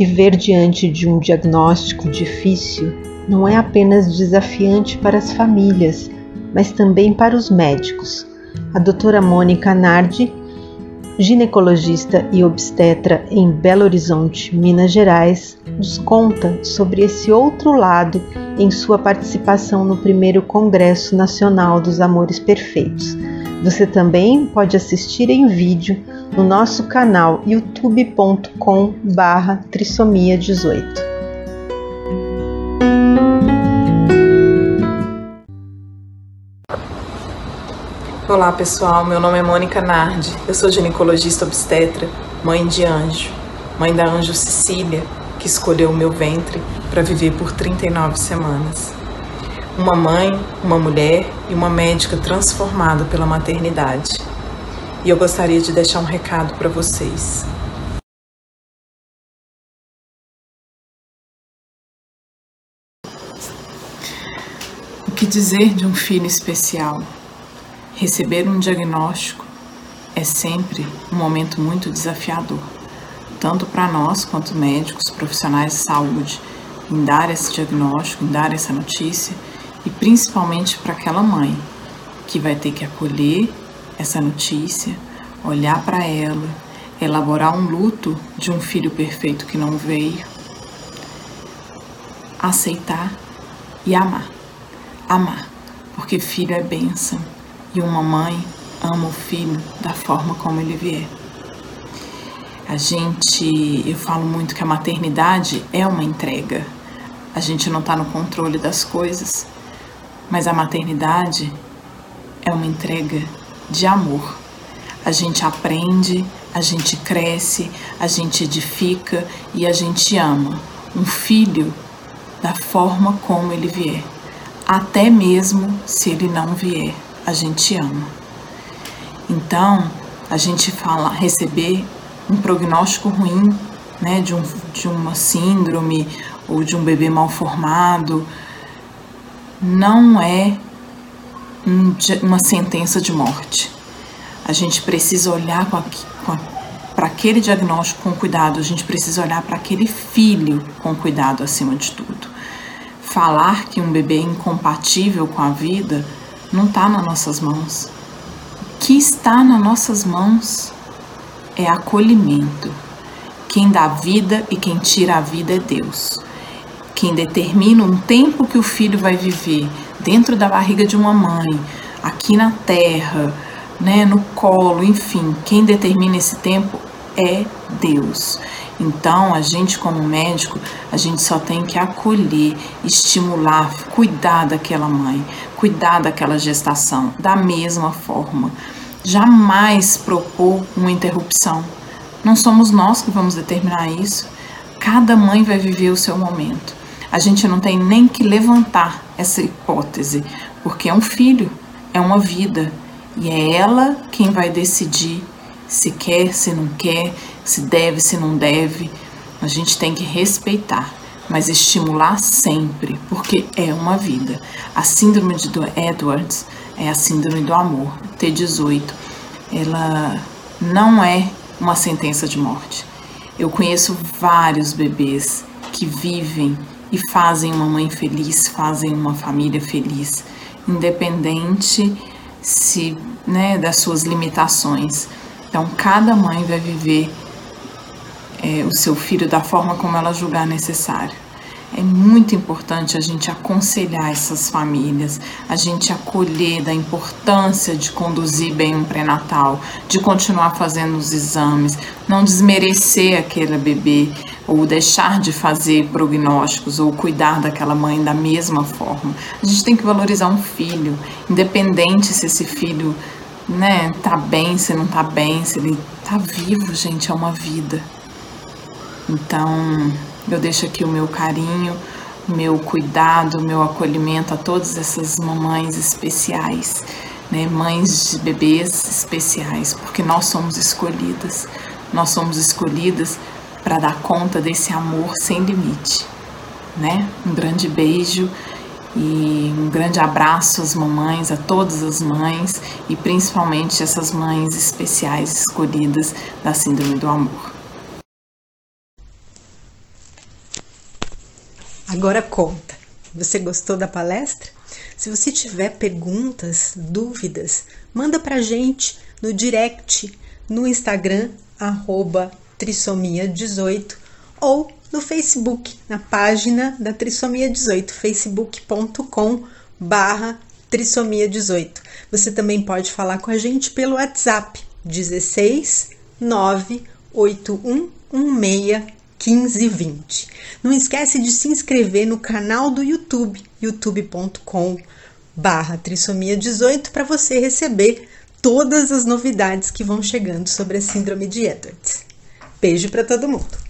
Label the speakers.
Speaker 1: Se ver diante de um diagnóstico difícil não é apenas desafiante para as famílias, mas também para os médicos. A doutora Mônica Nardi, ginecologista e obstetra em Belo Horizonte, Minas Gerais, nos conta sobre esse outro lado em sua participação no primeiro Congresso Nacional dos Amores Perfeitos. Você também pode assistir em vídeo no nosso canal youtube.com/trissomia18.
Speaker 2: Olá pessoal, meu nome é Mônica Nardi, eu sou ginecologista obstetra, mãe de anjo, mãe da anjo Cecília, que escolheu o meu ventre para viver por 39 semanas. Uma mãe, uma mulher e uma médica transformada pela maternidade. E eu gostaria de deixar um recado para vocês. O que dizer de um filho especial? Receber um diagnóstico é sempre um momento muito desafiador, tanto para nós quanto médicos, profissionais de saúde, em dar esse diagnóstico, em dar essa notícia e principalmente para aquela mãe que vai ter que acolher essa notícia, olhar para ela, elaborar um luto de um filho perfeito que não veio, aceitar e amar. Amar, porque filho é bênção e uma mãe ama o filho da forma como ele vier. A gente, eu falo muito que a maternidade é uma entrega. A gente não está no controle das coisas, mas a maternidade é uma entrega de amor. A gente aprende, a gente cresce, a gente edifica e a gente ama um filho da forma como ele vier, até mesmo se ele não vier a gente ama. Então, a gente fala receber um prognóstico ruim, né, de, um, de uma síndrome ou de um bebê mal formado, não é um, uma sentença de morte. A gente precisa olhar para aquele diagnóstico com cuidado, a gente precisa olhar para aquele filho com cuidado acima de tudo. Falar que um bebê é incompatível com a vida não está nas nossas mãos. O que está nas nossas mãos é acolhimento. Quem dá vida e quem tira a vida é Deus. Quem determina um tempo que o filho vai viver dentro da barriga de uma mãe, aqui na terra, né, no colo, enfim, quem determina esse tempo é Deus. Então, a gente como médico, a gente só tem que acolher, estimular, cuidar daquela mãe, cuidar daquela gestação da mesma forma. Jamais propor uma interrupção. Não somos nós que vamos determinar isso. Cada mãe vai viver o seu momento. A gente não tem nem que levantar essa hipótese, porque é um filho, é uma vida, e é ela quem vai decidir se quer, se não quer, se deve, se não deve. A gente tem que respeitar, mas estimular sempre, porque é uma vida. A síndrome de Edwards é a síndrome do amor, T18. Ela não é uma sentença de morte. Eu conheço vários bebês que vivem e fazem uma mãe feliz, fazem uma família feliz, independente se, né, das suas limitações. Então, cada mãe vai viver é, o seu filho da forma como ela julgar necessário. É muito importante a gente aconselhar essas famílias, a gente acolher da importância de conduzir bem um pré-natal, de continuar fazendo os exames, não desmerecer aquele bebê ou deixar de fazer prognósticos ou cuidar daquela mãe da mesma forma. A gente tem que valorizar um filho, independente se esse filho né, tá bem, se não tá bem, se ele tá vivo, gente, é uma vida. Então, eu deixo aqui o meu carinho, o meu cuidado, o meu acolhimento a todas essas mamães especiais, né, mães de bebês especiais, porque nós somos escolhidas. Nós somos escolhidas para dar conta desse amor sem limite, né? Um grande beijo e um grande abraço às mamães, a todas as mães e principalmente essas mães especiais escolhidas da Síndrome do Amor.
Speaker 1: Agora conta, você gostou da palestra? Se você tiver perguntas, dúvidas, manda pra gente no direct no Instagram, arroba trissomia18 ou no Facebook, na página da Trissomia 18, facebook.com barra Trissomia 18. Você também pode falar com a gente pelo WhatsApp 16 98116 1520. Não esquece de se inscrever no canal do YouTube, youtube.com barra trissomia 18 para você receber todas as novidades que vão chegando sobre a síndrome de Edwards. Beijo para todo mundo!